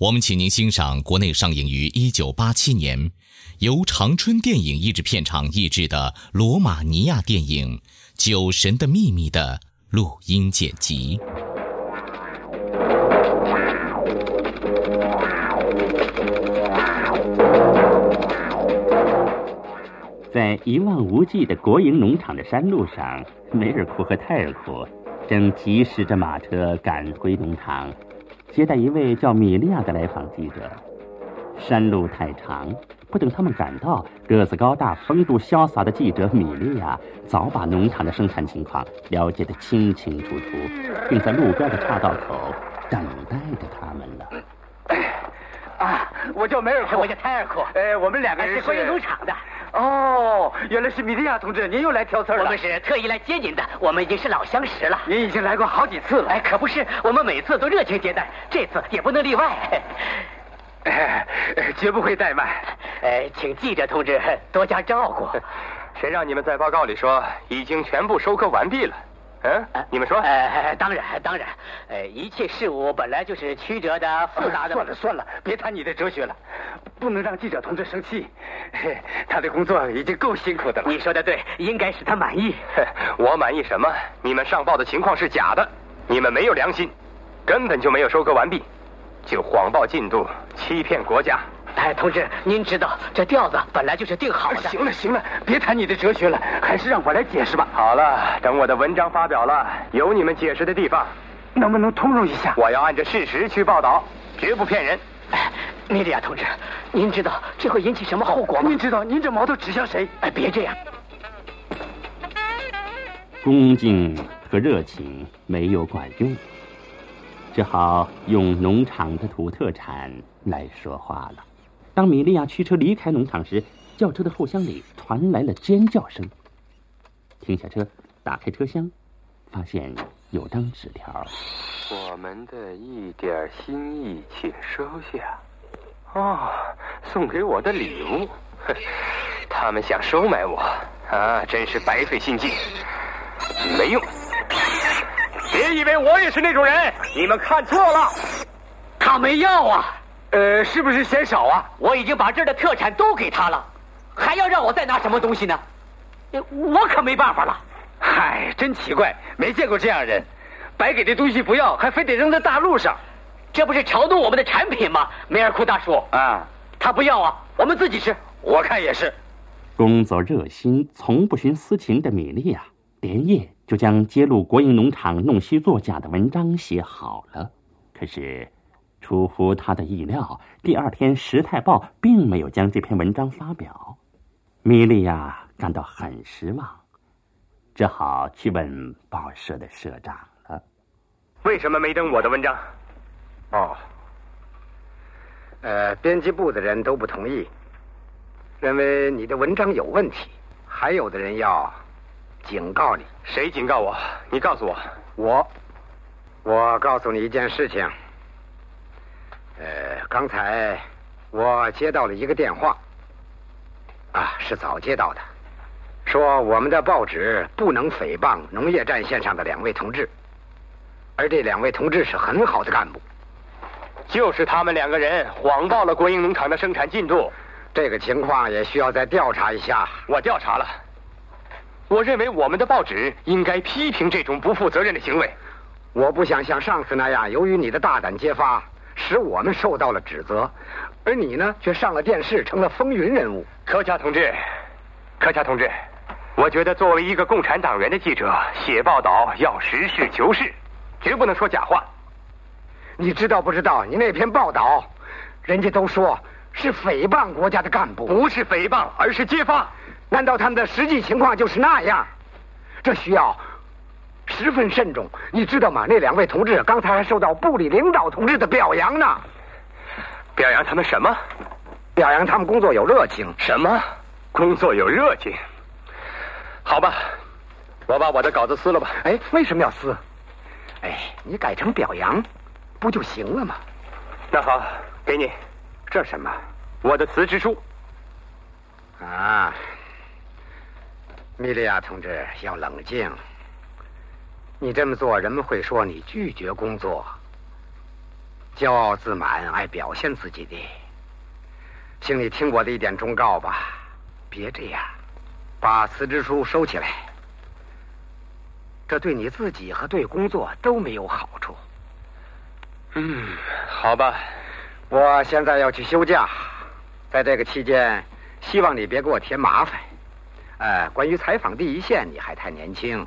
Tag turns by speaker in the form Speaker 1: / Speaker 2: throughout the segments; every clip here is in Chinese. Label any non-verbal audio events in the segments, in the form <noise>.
Speaker 1: 我们请您欣赏国内上映于1987年，由长春电影译制片厂译制的罗马尼亚电影《酒神的秘密》的录音剪辑。
Speaker 2: 在一望无际的国营农场的山路上，梅尔库和泰尔库正疾驶着马车赶回农场，接待一位叫米利亚的来访记者。山路太长，不等他们赶到，个子高大、风度潇洒的记者米利亚早把农场的生产情况了解得清清楚楚，并在路边的岔道口等待着他们了。
Speaker 3: 啊，我叫梅尔库，
Speaker 4: 我叫泰尔库，
Speaker 3: 呃，我们两个人
Speaker 4: 是关于农场的。
Speaker 3: 哦，原来是米利亚同志，您又来挑刺儿了。
Speaker 4: 我们是特意来接您的，我们已经是老相识了。
Speaker 3: 您已经来过好几次了。
Speaker 4: 哎，可不是，我们每次都热情接待，这次也不能例外。
Speaker 3: 哎，绝不会怠慢。
Speaker 4: 哎，请记者同志多加照顾。
Speaker 5: 谁让你们在报告里说已经全部收割完毕了？嗯，你们说？
Speaker 4: 呃，当然，当然，呃，一切事物本来就是曲折的、复杂的。
Speaker 3: 算了算了，别谈你的哲学了，不能让记者同志生气。他的工作已经够辛苦的了。
Speaker 4: 你说的对，应该使他满意。
Speaker 5: 我满意什么？你们上报的情况是假的，你们没有良心，根本就没有收割完毕，就谎报进度，欺骗国家。
Speaker 4: 哎，同志，您知道这调子本来就是定好的。
Speaker 3: 行了行了，别谈你的哲学了，还是让我来解释吧。
Speaker 5: 好了，等我的文章发表了，有你们解释的地方，
Speaker 3: 能不能通融一下？
Speaker 5: 我要按照事实去报道，绝不骗人。
Speaker 4: 哎，米利亚同志，您知道这会引起什么后果吗？
Speaker 3: 您知道，您这矛头指向谁？
Speaker 4: 哎，别这样。
Speaker 2: 恭敬和热情没有管用，只好用农场的土特产来说话了。当米利亚驱车离开农场时，轿车的后厢里传来了尖叫声。停下车，打开车厢，发现有张纸条。
Speaker 5: 我们的一点心意，请收下。哦，送给我的礼物。<laughs> 他们想收买我啊，真是白费心机，没用。别以为我也是那种人，你们看错了。
Speaker 4: 他没要啊。
Speaker 3: 呃，是不是嫌少啊？
Speaker 4: 我已经把这儿的特产都给他了，还要让我再拿什么东西呢？我可没办法了。
Speaker 3: 嗨，真奇怪，没见过这样人，白给的东西不要，还非得扔在大路上，
Speaker 4: 这不是嘲弄我们的产品吗？梅尔库大叔
Speaker 3: 啊，
Speaker 4: 他不要啊，我们自己吃。
Speaker 3: 我看也是。
Speaker 2: 工作热心、从不徇私情的米莉亚，连夜就将揭露国营农场弄虚作假的文章写好了。可是。出乎他的意料，第二天《时态报》并没有将这篇文章发表，米莉亚感到很失望，只好去问报社的社长了。
Speaker 5: 为什么没登我的文章？
Speaker 3: 哦，呃，编辑部的人都不同意，认为你的文章有问题，还有的人要警告你。
Speaker 5: 谁警告我？你告诉我。
Speaker 3: 我，我告诉你一件事情。呃，刚才我接到了一个电话，啊，是早接到的，说我们的报纸不能诽谤农业战线上的两位同志，而这两位同志是很好的干部，
Speaker 5: 就是他们两个人谎报了国营农场的生产进度，
Speaker 3: 这个情况也需要再调查一下。
Speaker 5: 我调查了，我认为我们的报纸应该批评这种不负责任的行为。
Speaker 3: 我不想像上次那样，由于你的大胆揭发。使我们受到了指责，而你呢，却上了电视，成了风云人物。
Speaker 5: 柯佳同志，柯佳同志，我觉得作为一个共产党员的记者，写报道要实事求是，绝不能说假话。
Speaker 3: 你知道不知道？你那篇报道，人家都说是诽谤国家的干部，
Speaker 5: 不是诽谤，而是揭发。
Speaker 3: 难道他们的实际情况就是那样？这需要十分慎重，你知道吗？那两位同志刚才还受到部里领导同志的表扬呢。
Speaker 5: 表扬他们什么？
Speaker 3: 表扬他们工作有热情。
Speaker 5: 什么？工作有热情？好吧，我把我的稿子撕了吧。
Speaker 3: 哎，为什么要撕？哎，你改成表扬。不就行了吗？
Speaker 5: 那好，给你，
Speaker 3: 这什么？
Speaker 5: 我的辞职书。
Speaker 3: 啊，米利亚同志要冷静。你这么做，人们会说你拒绝工作，骄傲自满，爱表现自己的。请你听我的一点忠告吧，别这样，把辞职书收起来。这对你自己和对工作都没有好处。
Speaker 5: 嗯，好吧，
Speaker 3: 我现在要去休假，在这个期间，希望你别给我添麻烦。呃，关于采访第一线，你还太年轻，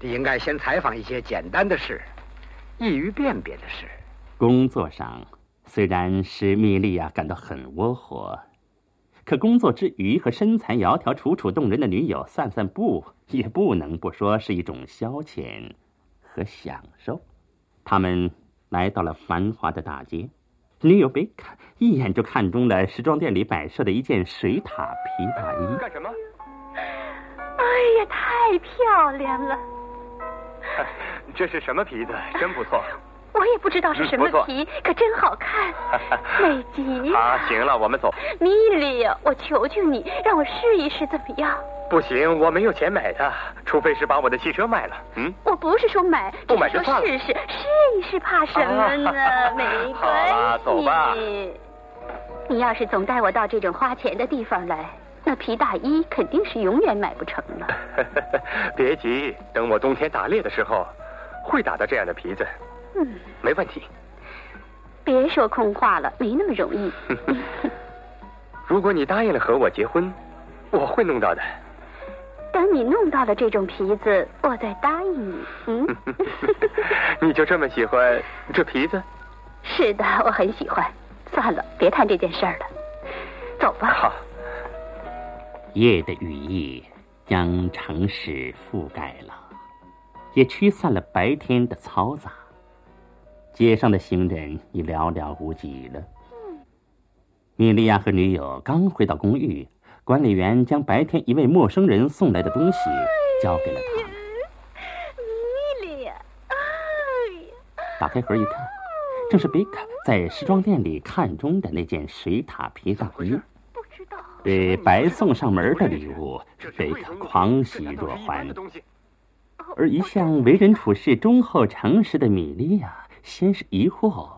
Speaker 3: 你应该先采访一些简单的事，易于辨别的事。
Speaker 2: 工作上虽然使米莉亚感到很窝火，可工作之余和身材窈窕、楚楚动人的女友散散步，也不能不说是一种消遣和享受。他们。来到了繁华的大街，女友贝卡一眼就看中了时装店里摆设的一件水獭皮大衣。
Speaker 5: 干什么？
Speaker 6: 哎呀，太漂亮了！<laughs>
Speaker 5: 这是什么皮子？真不错。
Speaker 6: 我也不知道是什么皮，可真好看，<laughs> 美极。
Speaker 5: 啊，行了，我们走。
Speaker 6: 米莉，我求求你，让我试一试，怎么样？
Speaker 5: 不行，我没有钱买它，除非是把我的汽车卖了。嗯，
Speaker 6: 我不是说买，
Speaker 5: 不买
Speaker 6: 就试试，试一试，怕什么呢？没
Speaker 5: 关系。走吧。
Speaker 6: 你要是总带我到这种花钱的地方来，那皮大衣肯定是永远买不成了。<laughs>
Speaker 5: 别急，等我冬天打猎的时候，会打到这样的皮子。嗯，没问题。
Speaker 6: 别说空话了，没那么容易。<laughs>
Speaker 5: 如果你答应了和我结婚，我会弄到的。
Speaker 6: 等你弄到了这种皮子，我再答应你。嗯，<laughs>
Speaker 5: 你就这么喜欢这皮子？
Speaker 6: 是的，我很喜欢。算了，别谈这件事儿了，走吧。
Speaker 5: 好。
Speaker 2: 夜的羽翼将城市覆盖了，也驱散了白天的嘈杂。街上的行人已寥寥无几了。米利亚和女友刚回到公寓。管理员将白天一位陌生人送来的东西交给了他们。
Speaker 6: 米莉亚！
Speaker 2: 打开盒一看，正是贝卡在时装店里看中的那件水獭皮大衣。
Speaker 6: 不知道。
Speaker 2: 被白送上门的礼物，贝克狂喜若欢。而一向为人处事忠厚诚实的米莉亚，先是疑惑，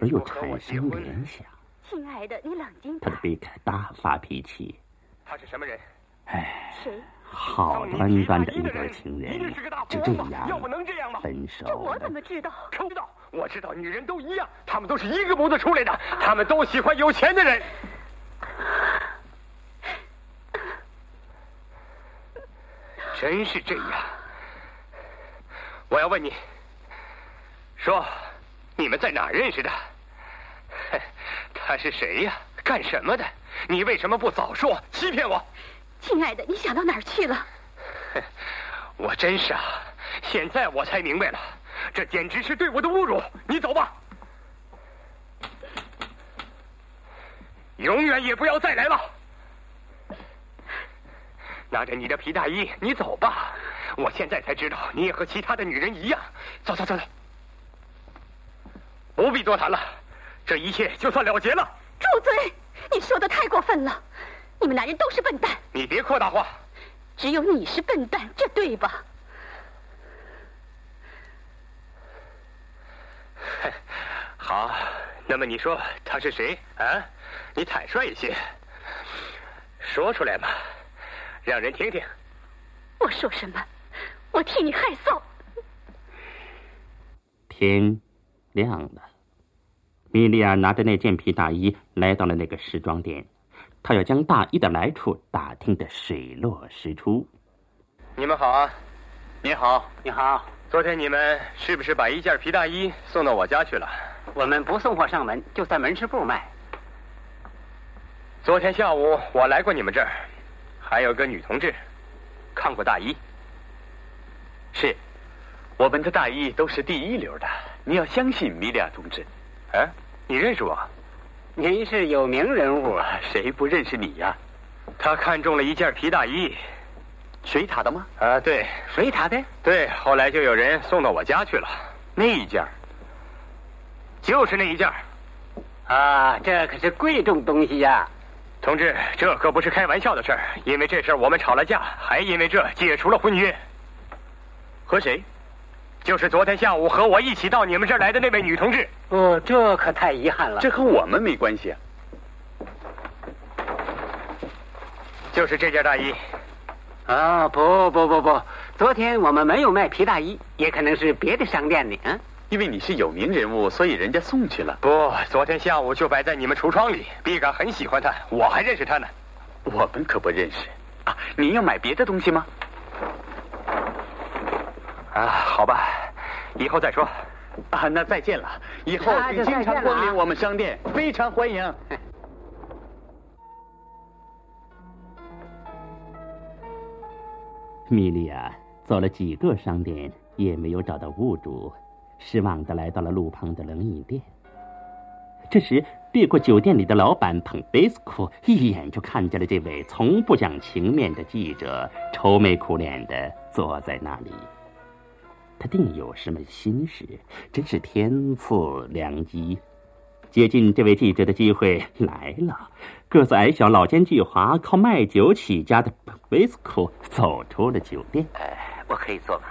Speaker 2: 而又产生联想。
Speaker 6: 亲爱的，你冷静
Speaker 2: 他的贝克大发脾气。
Speaker 5: 他是什么人？
Speaker 2: 哎，
Speaker 6: 谁？
Speaker 2: 好端端的一对情人，就这样
Speaker 5: 要不能这样吗？
Speaker 2: 分手。
Speaker 6: 这我怎么知道？
Speaker 5: 知道，我知道，女人都一样，她们都是一个模子出来的，她们都喜欢有钱的人。真是这样。我要问你，说，你们在哪认识的？<laughs> 他是谁呀？干什么的？你为什么不早说？欺骗我！
Speaker 6: 亲爱的，你想到哪儿去了？<laughs>
Speaker 5: 我真傻，现在我才明白了，这简直是对我的侮辱！你走吧，永远也不要再来了。拿着你的皮大衣，你走吧。我现在才知道，你也和其他的女人一样。走走走走，不必多谈了。这一切就算了结了。
Speaker 6: 住嘴！你说的太过分了。你们男人都是笨蛋。
Speaker 5: 你别扩大化。
Speaker 6: 只有你是笨蛋，这对吧？
Speaker 5: 好，那么你说他是谁啊？你坦率一些，说出来嘛，让人听听。
Speaker 6: 我说什么？我替你害臊。”。”“天亮了，米莉亚同志，我要问你，说，他是谁啊？你坦率一些，说出来嘛，让人听听。”“我说什么？我替你害臊。”“天亮了，米莉亚同志，我要问你，说，他是谁啊？你坦率一些，说出来嘛，让人听听。”“我说什么？我替你害臊。”“天亮了。”
Speaker 2: 米莉亚拿着那件皮大衣来到了那个时装店，她要将大衣的来处打听得水落石出。
Speaker 5: 你们好啊！
Speaker 4: 你好，你好。
Speaker 5: 昨天你们是不是把一件皮大衣送到我家去了？
Speaker 4: 我们不送货上门，就在门市部卖。
Speaker 5: 昨天下午我来过你们这儿，还有个女同志看过大衣。
Speaker 7: 是，我们的大衣都是第一流的，你要相信米利亚同志。
Speaker 5: 哎，你认识我？
Speaker 4: 您是有名人物，
Speaker 7: 谁不认识你呀？
Speaker 5: 他看中了一件皮大衣。
Speaker 7: 水塔的吗？
Speaker 5: 啊，对，
Speaker 4: 水塔的。
Speaker 5: 对，后来就有人送到我家去了。那一件，就是那一件。
Speaker 4: 啊，这可是贵重东西呀！
Speaker 5: 同志，这可不是开玩笑的事儿。因为这事儿我们吵了架，还因为这解除了婚约。
Speaker 7: 和谁？
Speaker 5: 就是昨天下午和我一起到你们这儿来的那位女同志。
Speaker 4: 哦，这可太遗憾了。
Speaker 7: 这和我们没关系啊。
Speaker 5: 就是这件大衣。
Speaker 4: 啊，不不不不，昨天我们没有卖皮大衣，也可能是别的商店的啊。
Speaker 7: 因为你是有名人物，所以人家送去了。
Speaker 5: 不，昨天下午就摆在你们橱窗里，毕嘎很喜欢他，我还认识他呢。
Speaker 7: 我们可不认识啊！您要买别的东西吗？
Speaker 5: 啊，好吧，以后再说。
Speaker 7: 啊，那再见了，以后请经常光临我们商店，非常欢迎。
Speaker 2: 米莉亚走了几个商店，也没有找到物主，失望的来到了路旁的冷饮店。这时，别过酒店里的老板彭贝斯库一眼就看见了这位从不讲情面的记者，愁眉苦脸的坐在那里。他定有什么心事，真是天赐良机。接近这位记者的机会来了。个子矮小、老奸巨猾、靠卖酒起家的维斯库走出了酒店。
Speaker 8: 哎，我可以坐吗？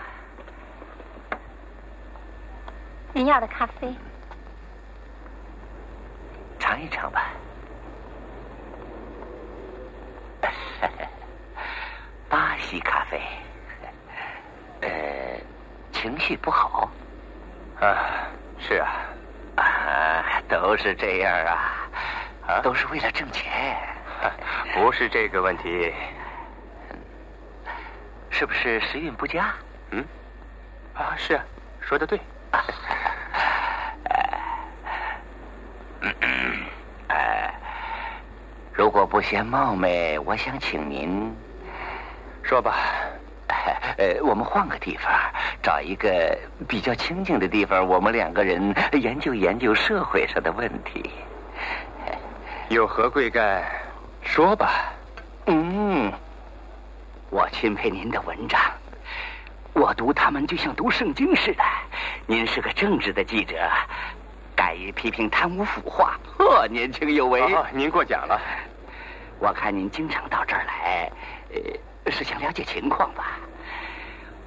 Speaker 6: 您要的咖啡，
Speaker 8: 尝一尝吧。<laughs> 巴西咖啡，<laughs> 呃，情绪不好。
Speaker 5: 啊，是啊。
Speaker 8: 啊，都是这样啊，啊，都是为了挣钱，<laughs>
Speaker 5: 不是这个问题，
Speaker 8: 是不是时运不佳？
Speaker 5: 嗯，啊，是啊，说的对。
Speaker 8: 嗯 <coughs> 哎，如果不嫌冒昧，我想请您
Speaker 5: 说吧。<coughs>
Speaker 8: 呃，我们换个地方，找一个比较清静的地方，我们两个人研究研究社会上的问题。<coughs>
Speaker 5: 有何贵干？说吧。
Speaker 8: 嗯，我钦佩您的文章，我读他们就像读圣经似的。您是个正直的记者，于批评贪污腐化，呵，年轻有为。
Speaker 5: 您过奖了。
Speaker 8: 我看您经常到这儿来，呃，是想了解情况吧？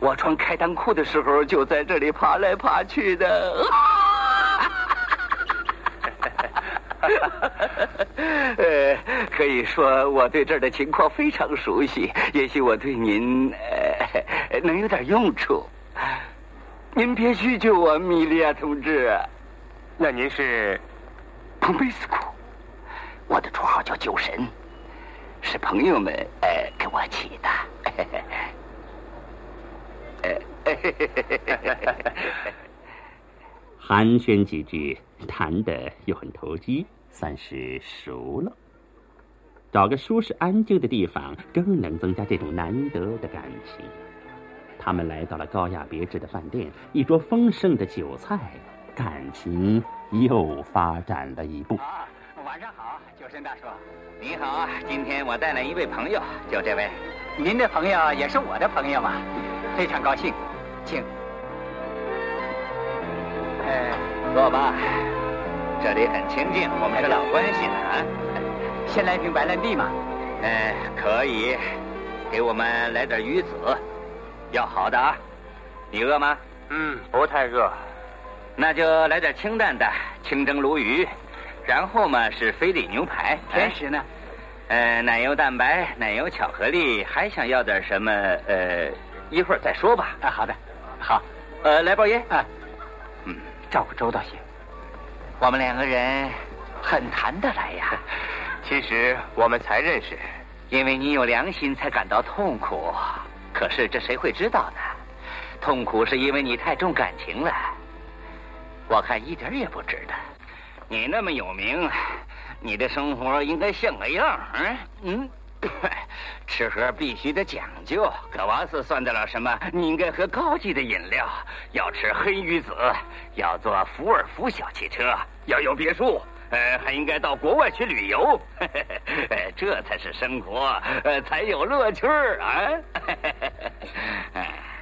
Speaker 8: 我穿开裆裤的时候，就在这里爬来爬去的。<laughs> 呃，可以说我对这儿的情况非常熟悉，也许我对您呃能有点用处。您别拒绝我，米利亚同志。
Speaker 5: 那您是
Speaker 8: 彭贝斯库，我的绰号叫酒神，是朋友们呃给我起的。<laughs>
Speaker 2: 寒暄几句，谈的又很投机，算是熟了。找个舒适安静的地方，更能增加这种难得的感情。他们来到了高雅别致的饭店，一桌丰盛的酒菜，感情又发展了一步。
Speaker 4: 啊，晚上好，九神大叔。
Speaker 8: 你好，今天我带来一位朋友，就这位。
Speaker 4: 您的朋友也是我的朋友嘛，非常高兴。请，
Speaker 8: 哎，坐吧，这里很清静，我们是老关系了啊。
Speaker 4: 先来瓶白兰地嘛。
Speaker 8: 哎，可以，给我们来点鱼子，要好的啊。你饿吗？
Speaker 5: 嗯，不太饿。
Speaker 8: 那就来点清淡的，清蒸鲈鱼，然后嘛是菲力牛排。
Speaker 4: 甜食呢？
Speaker 8: 呃，奶油蛋白，奶油巧克力，还想要点什么？呃，一会儿再说吧。
Speaker 4: 啊，好的。好，
Speaker 8: 呃，来包烟
Speaker 4: 啊，
Speaker 8: 嗯，
Speaker 4: 照顾周到些。
Speaker 8: 我们两个人很谈得来呀。<laughs>
Speaker 5: 其实我们才认识，
Speaker 8: 因为你有良心才感到痛苦。可是这谁会知道呢？痛苦是因为你太重感情了。我看一点也不值得。你那么有名，你的生活应该像个样嗯嗯，<laughs> 吃喝必须得讲究。格瓦斯算得了什么？你应该喝高级的饮料，要吃黑鱼子，要坐福尔福小汽车，要有别墅。呃，还应该到国外去旅游，<laughs> 这才是生活，呃，才有乐趣儿啊！<laughs>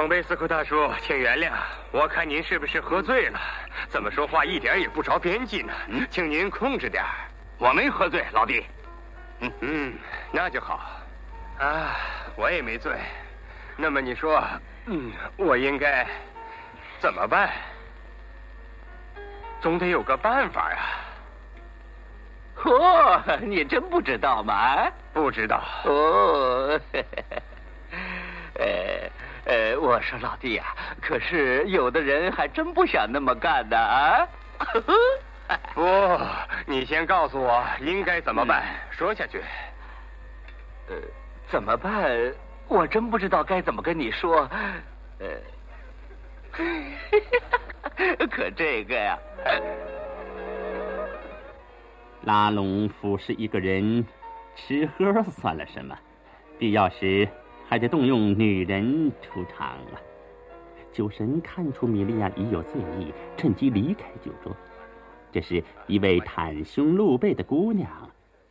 Speaker 5: 彭贝斯库大叔，请原谅，我看您是不是喝醉了？怎么说话一点也不着边际呢？请您控制点
Speaker 8: 我没喝醉，老弟。
Speaker 5: 嗯嗯，那就好。啊，我也没醉。那么你说，嗯，我应该怎么办？总得有个办法呀！
Speaker 8: 嚯，你真不知道吗？
Speaker 5: 不知道。
Speaker 8: 哦，呃呃，我说老弟呀，可是有的人还真不想那么干的啊！<laughs>
Speaker 5: 不，你先告诉我应该怎么办，说下去。
Speaker 8: 呃，怎么办？我真不知道该怎么跟你说。呃。<laughs> 可这个呀，
Speaker 2: 拉拢服侍一个人，吃喝算了什么？必要时还得动用女人出场啊！酒神看出米利亚已有醉意，趁机离开酒桌。这时，一位袒胸露背的姑娘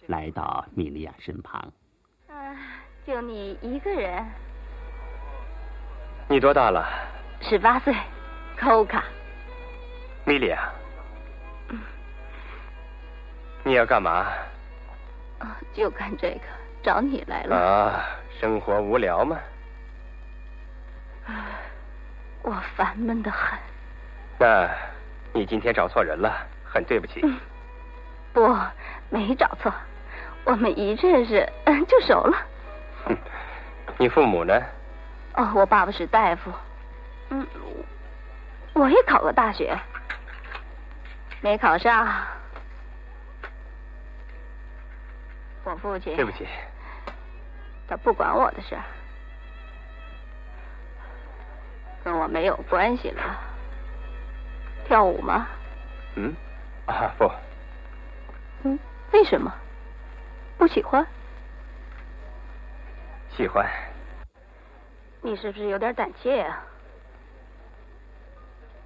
Speaker 2: 来到米利亚身旁。
Speaker 6: 啊，就你一个人？
Speaker 5: 你多大了？
Speaker 6: 十八岁，寇卡。
Speaker 5: 米利亚，你要干嘛？
Speaker 6: 啊，就干这个，找你来了。
Speaker 5: 啊，生活无聊吗？
Speaker 6: 我烦闷的很。
Speaker 5: 那，你今天找错人了，很对不起。
Speaker 6: 不，没找错，我们一认识就熟了。
Speaker 5: 你父母呢？
Speaker 6: 哦，我爸爸是大夫。嗯，我也考过大学。没考上，我父亲
Speaker 5: 对不起，
Speaker 6: 他不管我的事儿，跟我没有关系了。跳舞吗？
Speaker 5: 嗯，啊不。
Speaker 6: 嗯，为什么？不喜欢？
Speaker 5: 喜欢。
Speaker 6: 你是不是有点胆怯啊？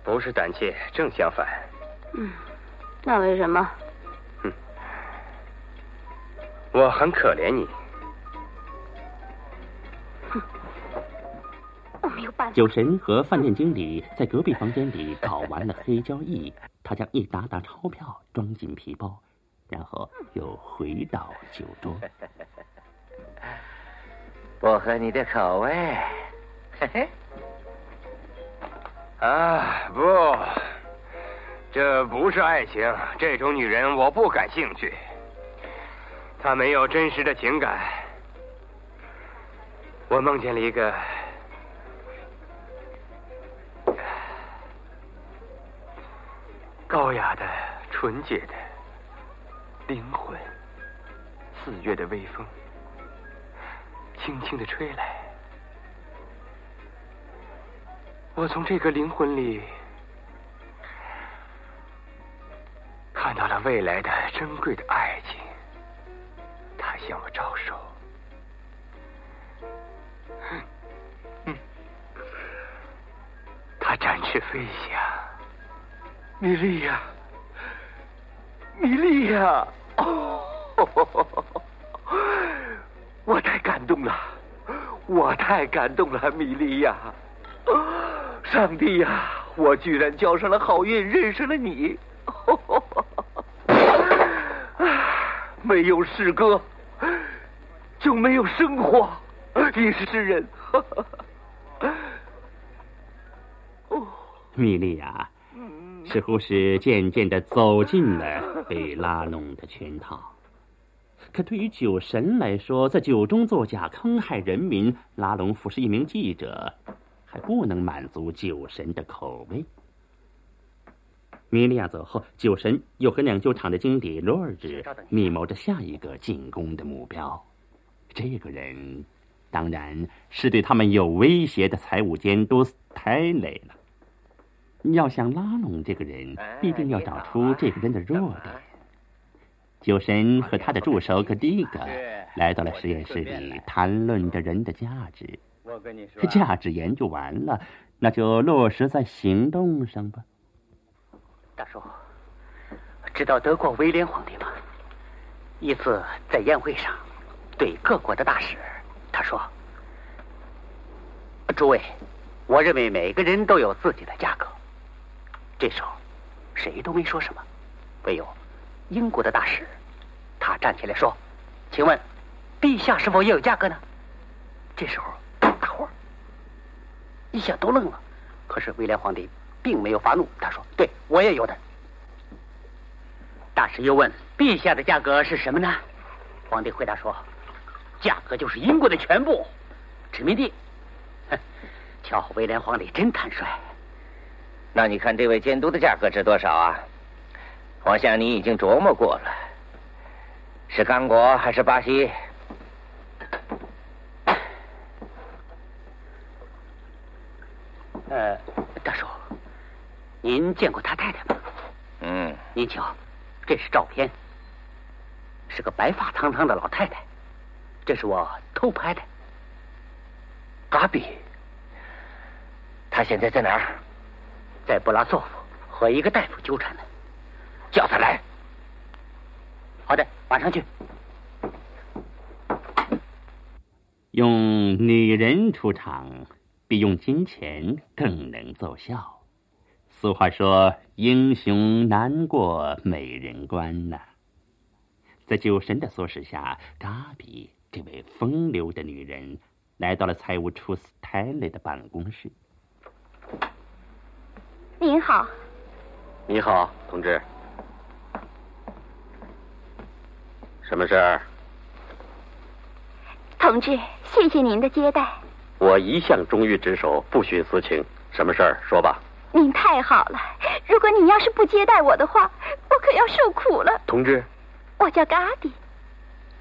Speaker 5: 不是胆怯，正相反。
Speaker 6: 嗯，那为什么？
Speaker 5: 嗯，我很可怜你。
Speaker 2: 酒神和饭店经理在隔壁房间里搞完了黑交易，他将一沓沓钞票装进皮包，然后又回到酒桌。<laughs>
Speaker 8: 不合你的口味，嘿嘿。
Speaker 5: 啊，不。这不是爱情，这种女人我不感兴趣。她没有真实的情感。我梦见了一个高雅的、纯洁的灵魂，四月的微风轻轻的吹来，我从这个灵魂里。看到了未来的珍贵的爱情，他向我招手。<laughs> 他展翅飞翔，米莉亚，米莉亚，哦，<laughs> 我太感动了，我太感动了，米莉亚，上帝呀，我居然交上了好运，认识了你。<laughs> 没有诗歌，就没有生活。你是诗人。<laughs>
Speaker 2: 米莉亚似乎是渐渐的走进了被拉拢的圈套。可对于酒神来说，在酒中作假、坑害人民、拉拢服侍一名记者，还不能满足酒神的口味。米利亚走后，酒神又和酿酒厂的经理罗尔日密谋着下一个进攻的目标。这个人，当然是对他们有威胁的财务监督泰雷了。要想拉拢这个人，必定要找出这个人的弱点。酒神和他的助手格蒂格来到了实验室里，谈论着人的价值。价值研究完了，那就落实在行动上吧。
Speaker 4: 大叔，知道德国威廉皇帝吗？一次在宴会上，对各国的大使，他说：“诸位，我认为每个人都有自己的价格。”这时候，谁都没说什么，唯有英国的大使，他站起来说：“请问，陛下是否也有价格呢？”这时候，大伙儿一下都愣了。可是威廉皇帝。并没有发怒，他说：“对我也有的。”大使又问：“陛下的价格是什么呢？”皇帝回答说：“价格就是英国的全部殖民地。”哼，瞧，威廉皇帝真坦率。
Speaker 8: 那你看这位监督的价格值多少啊？我想你已经琢磨过了，是刚果还是巴西？
Speaker 4: 呃，大叔。您见过他太太吗？
Speaker 8: 嗯，
Speaker 4: 您瞧，这是照片，是个白发苍苍的老太太，这是我偷拍的。
Speaker 8: 嘎比，他现在在哪儿？
Speaker 4: 在布拉索夫和一个大夫纠缠呢，
Speaker 8: 叫他来。
Speaker 4: 好的，马上去。
Speaker 2: 用女人出场，比用金钱更能奏效。俗话说：“英雄难过美人关”呐。在酒神的唆使下，嘎比这位风流的女人来到了财务处斯泰勒的办公室。
Speaker 6: 您好。
Speaker 9: 你好，同志。什么事儿？
Speaker 6: 同志，谢谢您的接待。
Speaker 9: 我一向忠于职守，不徇私情。什么事儿？说吧。
Speaker 6: 您太好了！如果你要是不接待我的话，我可要受苦了。
Speaker 9: 同志，
Speaker 6: 我叫嘎迪。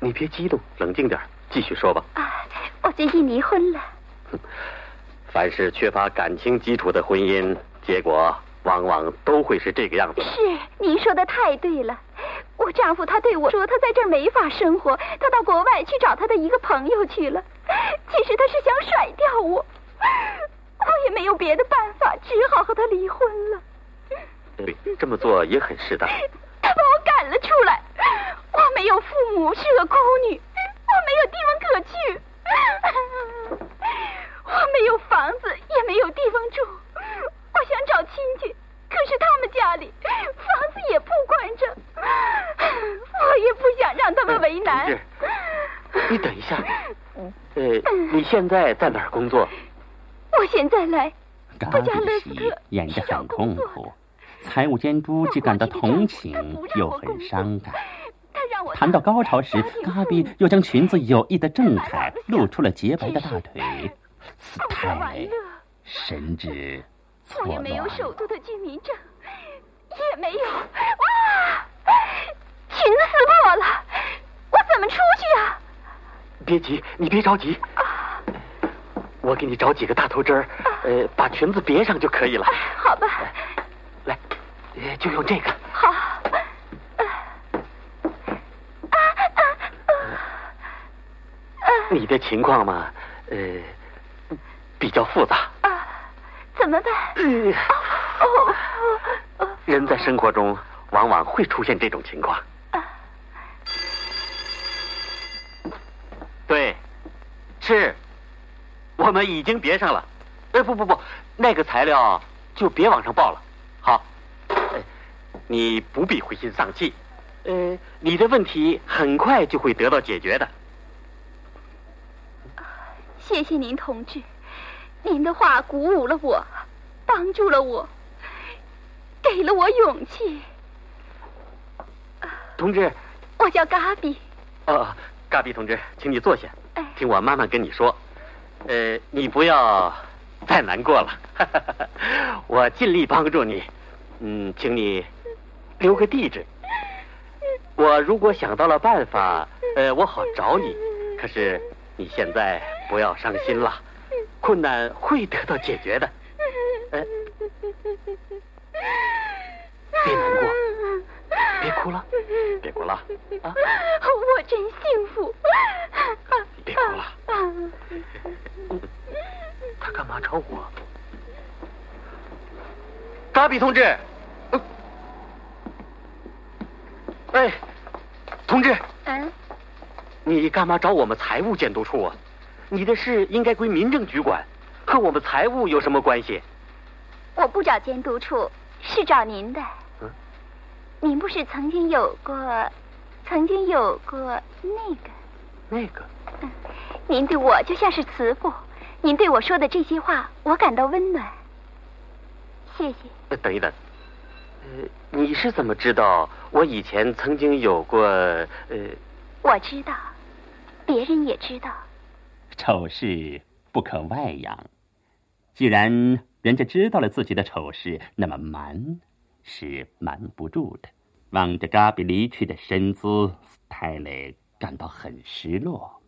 Speaker 9: 你别激动，冷静点，继续说吧。
Speaker 6: 啊，我最近离婚了。<laughs>
Speaker 9: 凡是缺乏感情基础的婚姻，结果往往都会是这个样子。
Speaker 6: 是，您说的太对了。我丈夫他对我说，他在这儿没法生活，他到国外去找他的一个朋友去了。其实他是想甩掉我。我也没有别的办法，只好和他离婚了。
Speaker 9: 对，这么做也很适当。
Speaker 6: 他把我赶了出来，我没有父母，是个孤女，我没有地方可去，我没有房子，也没有地方住。我想找亲戚，可是他们家里房子也不关着，我也不想让他们为难。
Speaker 9: 你等一下，呃，你现在在哪儿工作？
Speaker 6: 我现在来，
Speaker 2: 嘎比的戏演得很痛苦，财务监督既感到同情，又很伤感。谈到高潮时，嘎比又将裙子有意的挣开，露出了洁白的大腿。斯泰神志
Speaker 6: 我也没有首都的居民证，也没有。哇！裙子撕破了，我怎么出去啊？
Speaker 9: 别急，你别着急。我给你找几个大头针儿，呃，把裙子别上就可以了。
Speaker 6: 好吧，
Speaker 9: 来，就用这个。
Speaker 6: 好。
Speaker 9: 你的情况嘛，呃，比较复杂。
Speaker 6: 啊，怎么办？
Speaker 9: 哦，人在生活中往往会出现这种情况。对，是。我们已经别上了，哎，不不不，那个材料就别往上报了。好，你不必灰心丧气，呃，你的问题很快就会得到解决的。
Speaker 6: 谢谢您，同志，您的话鼓舞了我，帮助了我，给了我勇气。
Speaker 9: 同志，
Speaker 6: 我叫嘎比。
Speaker 9: 哦，嘎比同志，请你坐下，听我慢慢跟你说。呃，你不要再难过了，<laughs> 我尽力帮助你。嗯，请你留个地址。我如果想到了办法，呃，我好找你。可是你现在不要伤心了，困难会得到解决的。呃，<laughs> 别难过，别哭了，别哭了啊！
Speaker 6: 我真幸福。
Speaker 9: 别哭了。他干嘛找我？嘎比同志，哎，同志，
Speaker 6: 嗯，
Speaker 9: 你干嘛找我们财务监督处啊？你的事应该归民政局管，和我们财务有什么关系？
Speaker 6: 我不找监督处，是找您的。
Speaker 9: 嗯，
Speaker 6: 您不是曾经有过，曾经有过那个，
Speaker 9: 那个？
Speaker 6: 嗯，您对我就像是慈父，您对我说的这些话，我感到温暖。谢谢。
Speaker 9: 等一等，呃，你是怎么知道我以前曾经有过？呃，
Speaker 6: 我知道，别人也知道。
Speaker 2: 丑事不可外扬，既然人家知道了自己的丑事，那么瞒是瞒不住的。望着嘎比离去的身姿，泰勒感到很失落。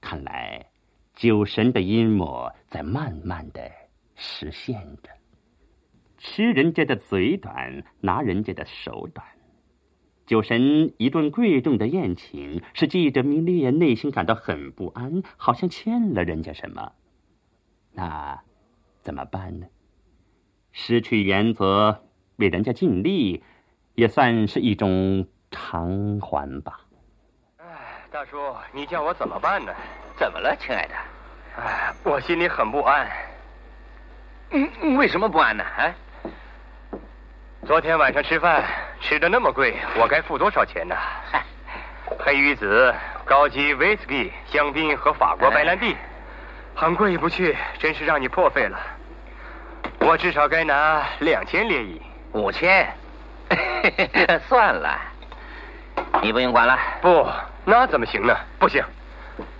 Speaker 2: 看来，酒神的阴谋在慢慢的实现着。吃人家的嘴短，拿人家的手短。酒神一顿贵重的宴请，使记者米莉亚内心感到很不安，好像欠了人家什么。那怎么办呢？失去原则，为人家尽力，也算是一种偿还吧。
Speaker 5: 哎，大叔，你叫我怎么办呢？
Speaker 8: 怎么了，亲爱的？
Speaker 5: 哎，我心里很不安。
Speaker 8: 嗯，为什么不安呢？啊？
Speaker 5: 昨天晚上吃饭吃的那么贵，我该付多少钱呢？<laughs> 黑鱼子、高级威士忌、香槟和法国白兰地，很过意不去，真是让你破费了。我至少该拿两千列亿，
Speaker 8: 五千，<laughs> 算了，你不用管了。
Speaker 5: 不，那怎么行呢？不行。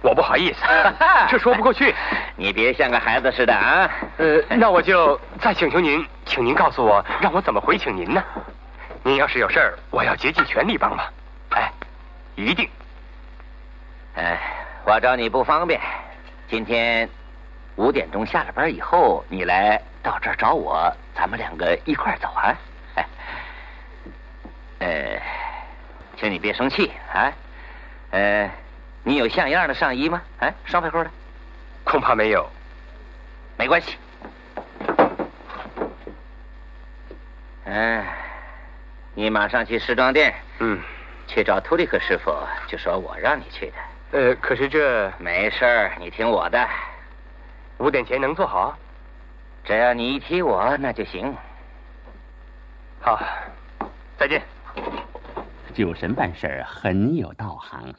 Speaker 5: 我不好意思，<laughs> 这说不过去。
Speaker 8: 你别像个孩子似的啊！
Speaker 5: 呃，那我就再请求您，请您告诉我，让我怎么回请您呢？您要是有事儿，我要竭尽全力帮忙。哎，一定。
Speaker 8: 哎，我找你不方便。今天五点钟下了班以后，你来到这儿找我，咱们两个一块儿走啊。哎，呃，请你别生气啊。呃。你有像样的上衣吗？哎，双排扣的，
Speaker 5: 恐怕没有。
Speaker 8: 没关系。哎，你马上去时装店，
Speaker 5: 嗯，
Speaker 8: 去找图里克师傅，就说我让你去的。
Speaker 5: 呃，可是这
Speaker 8: 没事儿，你听我的，
Speaker 5: 五点前能做好。
Speaker 8: 只要你一提我，那就行。
Speaker 5: 好，再见。
Speaker 2: 酒神办事很有道行。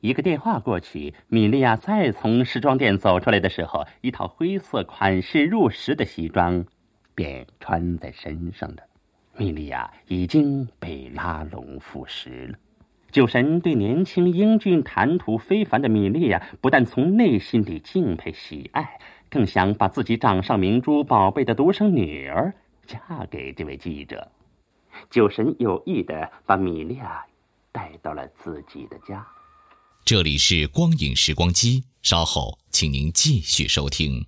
Speaker 2: 一个电话过去，米莉亚再从时装店走出来的时候，一套灰色款式入时的西装便穿在身上了。米莉亚已经被拉拢腐蚀了。酒神对年轻英俊、谈吐非凡的米莉亚，不但从内心里敬佩喜爱，更想把自己掌上明珠、宝贝的独生女儿嫁给这位记者。酒神有意的把米莉亚带到了自己的家。
Speaker 1: 这里是光影时光机，稍后请您继续收听。